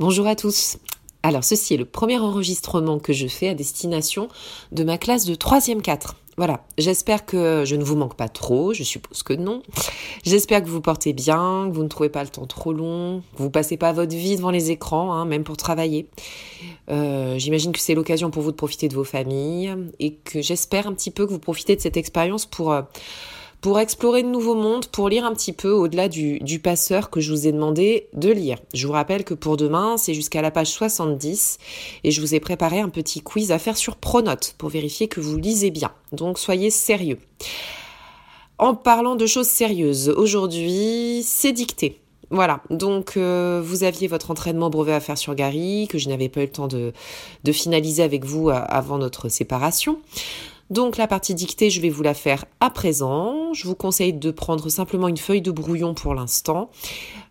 Bonjour à tous. Alors ceci est le premier enregistrement que je fais à destination de ma classe de 3e 4. Voilà, j'espère que je ne vous manque pas trop, je suppose que non. J'espère que vous portez bien, que vous ne trouvez pas le temps trop long, que vous passez pas votre vie devant les écrans, hein, même pour travailler. Euh, j'imagine que c'est l'occasion pour vous de profiter de vos familles et que j'espère un petit peu que vous profitez de cette expérience pour... Euh, pour explorer de nouveaux mondes, pour lire un petit peu au-delà du, passeur que je vous ai demandé de lire. Je vous rappelle que pour demain, c'est jusqu'à la page 70 et je vous ai préparé un petit quiz à faire sur Pronote pour vérifier que vous lisez bien. Donc soyez sérieux. En parlant de choses sérieuses, aujourd'hui, c'est dicté. Voilà, donc euh, vous aviez votre entraînement brevet à faire sur Gary, que je n'avais pas eu le temps de, finaliser avec vous euh, avant notre séparation. Donc la partie dictée, je vais vous la faire à présent. Je vous conseille de prendre simplement une feuille de brouillon pour l'instant,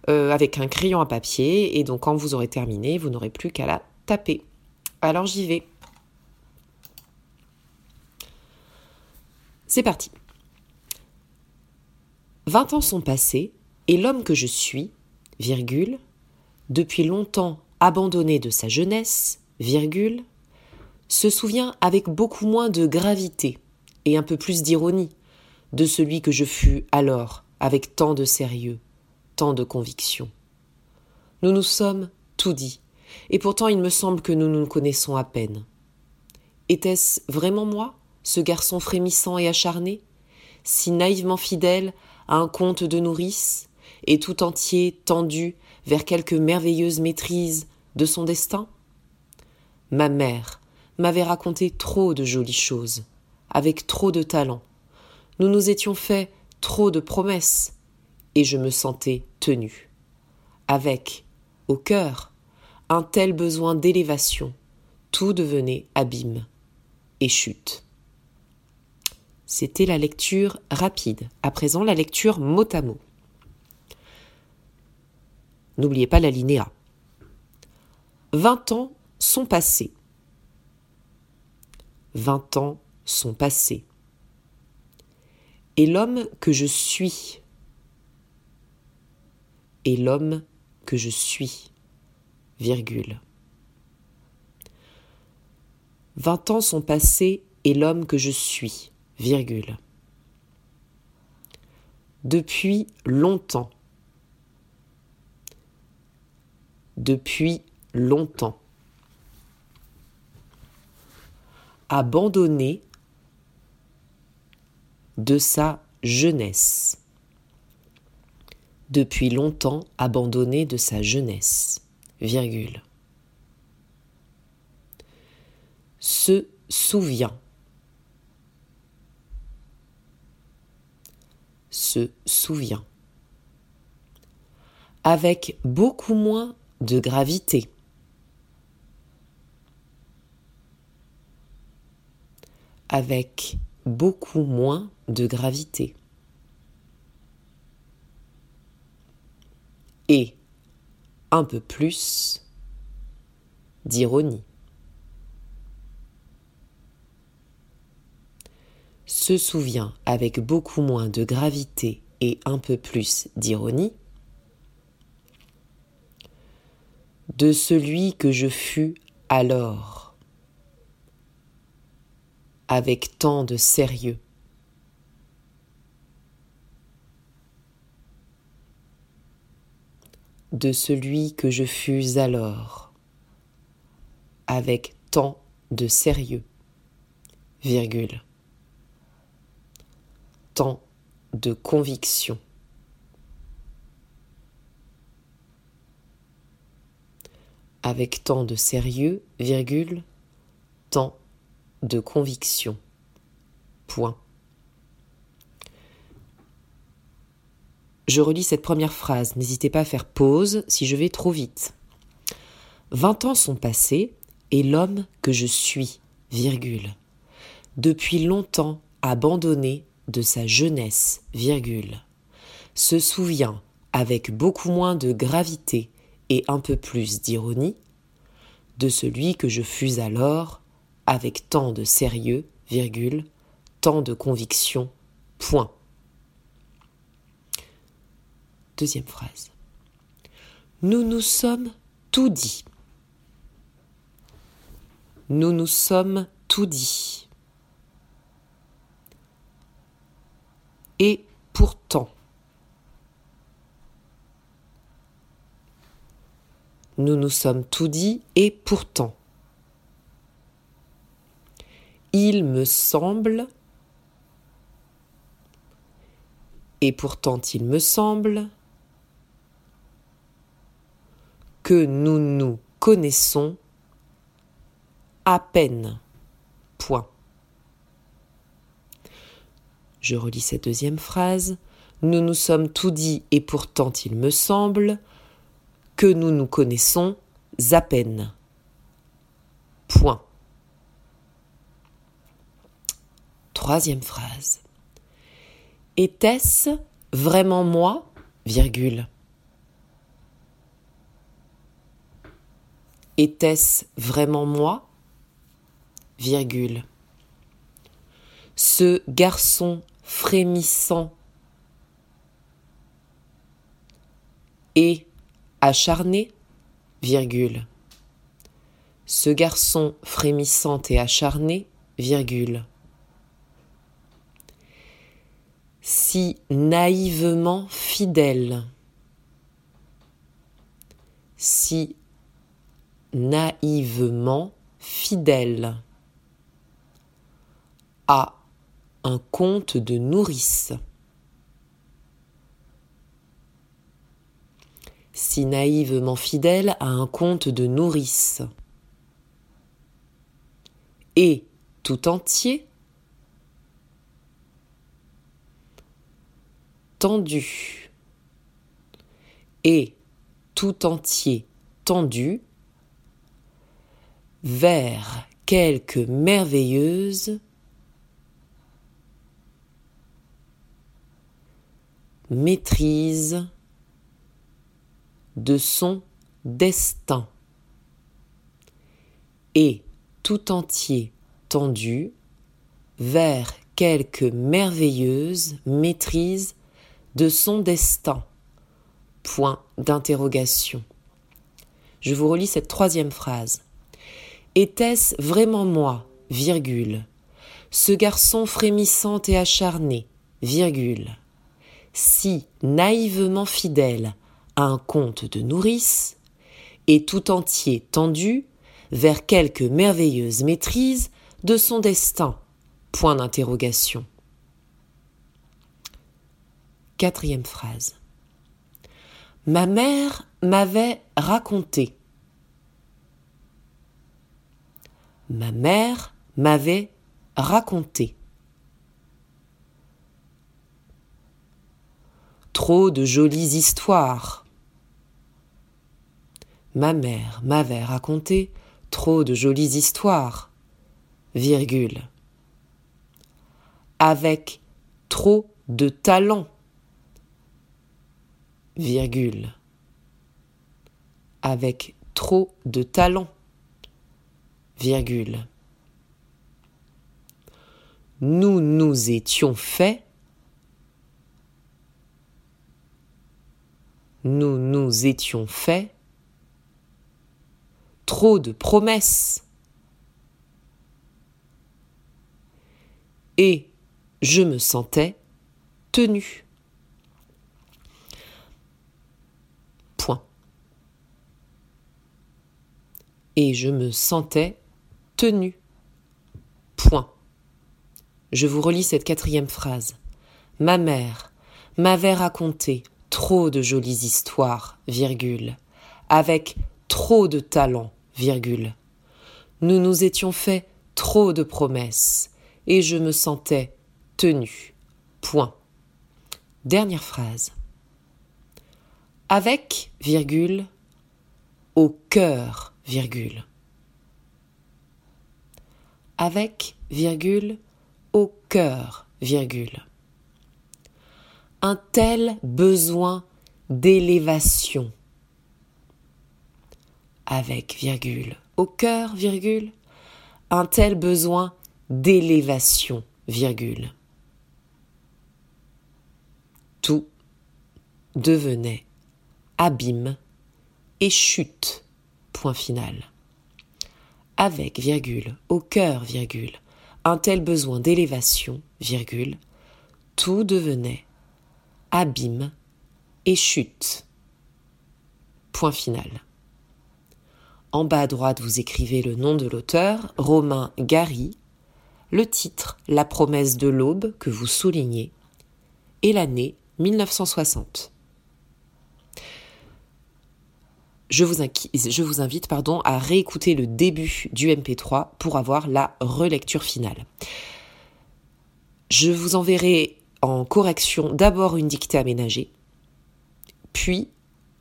euh, avec un crayon à papier. Et donc quand vous aurez terminé, vous n'aurez plus qu'à la taper. Alors j'y vais. C'est parti. Vingt ans sont passés, et l'homme que je suis, virgule, depuis longtemps abandonné de sa jeunesse, virgule, se souvient avec beaucoup moins de gravité et un peu plus d'ironie de celui que je fus alors avec tant de sérieux, tant de conviction. Nous nous sommes tout dit, et pourtant il me semble que nous nous connaissons à peine. Était-ce vraiment moi, ce garçon frémissant et acharné, si naïvement fidèle à un conte de nourrice, et tout entier tendu vers quelque merveilleuse maîtrise de son destin? Ma mère, m'avait raconté trop de jolies choses, avec trop de talent. Nous nous étions fait trop de promesses, et je me sentais tenu. Avec, au cœur, un tel besoin d'élévation, tout devenait abîme et chute. C'était la lecture rapide. À présent, la lecture mot à mot. N'oubliez pas l'alinéa. Vingt ans sont passés vingt ans sont passés. Et l'homme que je suis, et l'homme que je suis, virgule. Vingt ans sont passés et l'homme que je suis, virgule. Depuis longtemps. Depuis longtemps. Abandonné de sa jeunesse. Depuis longtemps abandonné de sa jeunesse. Virgule. Se souvient. Se souvient. Avec beaucoup moins de gravité. Avec beaucoup moins de gravité. Et un peu plus d'ironie. Se souvient avec beaucoup moins de gravité et un peu plus d'ironie de celui que je fus alors avec tant de sérieux. de celui que je fus alors, avec tant de sérieux, virgule, tant de conviction. Avec tant de sérieux, virgule, tant de conviction. Point. Je relis cette première phrase, n'hésitez pas à faire pause si je vais trop vite. Vingt ans sont passés, et l'homme que je suis, virgule, depuis longtemps abandonné de sa jeunesse, virgule, se souvient avec beaucoup moins de gravité et un peu plus d'ironie de celui que je fus alors avec tant de sérieux, virgule, tant de conviction, point. Deuxième phrase. Nous nous sommes tout dit. Nous nous sommes tout dit. Et pourtant, nous nous sommes tout dit et pourtant. Il me semble, et pourtant il me semble, que nous nous connaissons à peine. Point. Je relis cette deuxième phrase. Nous nous sommes tout dit et pourtant il me semble que nous nous connaissons à peine. Point. Troisième phrase. Était-ce vraiment moi virgule? Était-ce vraiment moi virgule? Ce garçon frémissant et acharné, virgule. Ce garçon frémissant et acharné, virgule. Si naïvement fidèle, si naïvement fidèle à un conte de nourrice. Si naïvement fidèle à un conte de nourrice. Et tout entier tendu. Et tout entier tendu vers quelque merveilleuse maîtrise de son destin et tout entier tendu vers quelque merveilleuse maîtrise de son destin. Point d'interrogation. Je vous relis cette troisième phrase. Était-ce vraiment moi, virgule, ce garçon frémissant et acharné, virgule, si naïvement fidèle à un conte de nourrice, et tout entier tendu vers quelque merveilleuse maîtrise de son destin. Point d'interrogation. Quatrième phrase. Ma mère m'avait raconté. Ma mère m'avait raconté. trop de jolies histoires. Ma mère m'avait raconté trop de jolies histoires, virgule. Avec trop de talent, virgule. Avec trop de talent, virgule. Nous nous étions faits nous nous étions faits trop de promesses. Et je me sentais tenu. Point. Et je me sentais tenu. Point. Je vous relis cette quatrième phrase. Ma mère m'avait raconté trop de jolies histoires, virgule, avec trop de talent, virgule. Nous nous étions fait trop de promesses, et je me sentais tenu. Point. Dernière phrase. Avec, virgule, au cœur, Avec, virgule, au cœur, virgule un tel besoin d'élévation. Avec virgule, au cœur, virgule, un tel besoin d'élévation, virgule. Tout devenait abîme et chute, point final. Avec, virgule, au cœur, virgule, un tel besoin d'élévation, virgule, tout devenait abîme et chute. Point final. En bas à droite, vous écrivez le nom de l'auteur, Romain Gary, le titre La promesse de l'aube que vous soulignez, et l'année 1960. Je vous, invite pardon, à réécouter le début du MP3 pour avoir la relecture finale. Je vous enverrai en correction d'abord une dictée aménagée, puis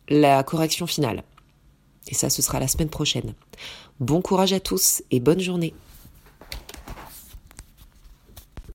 la correction finale. Et ça, ce sera la semaine prochaine. Bon courage à tous et bonne journée.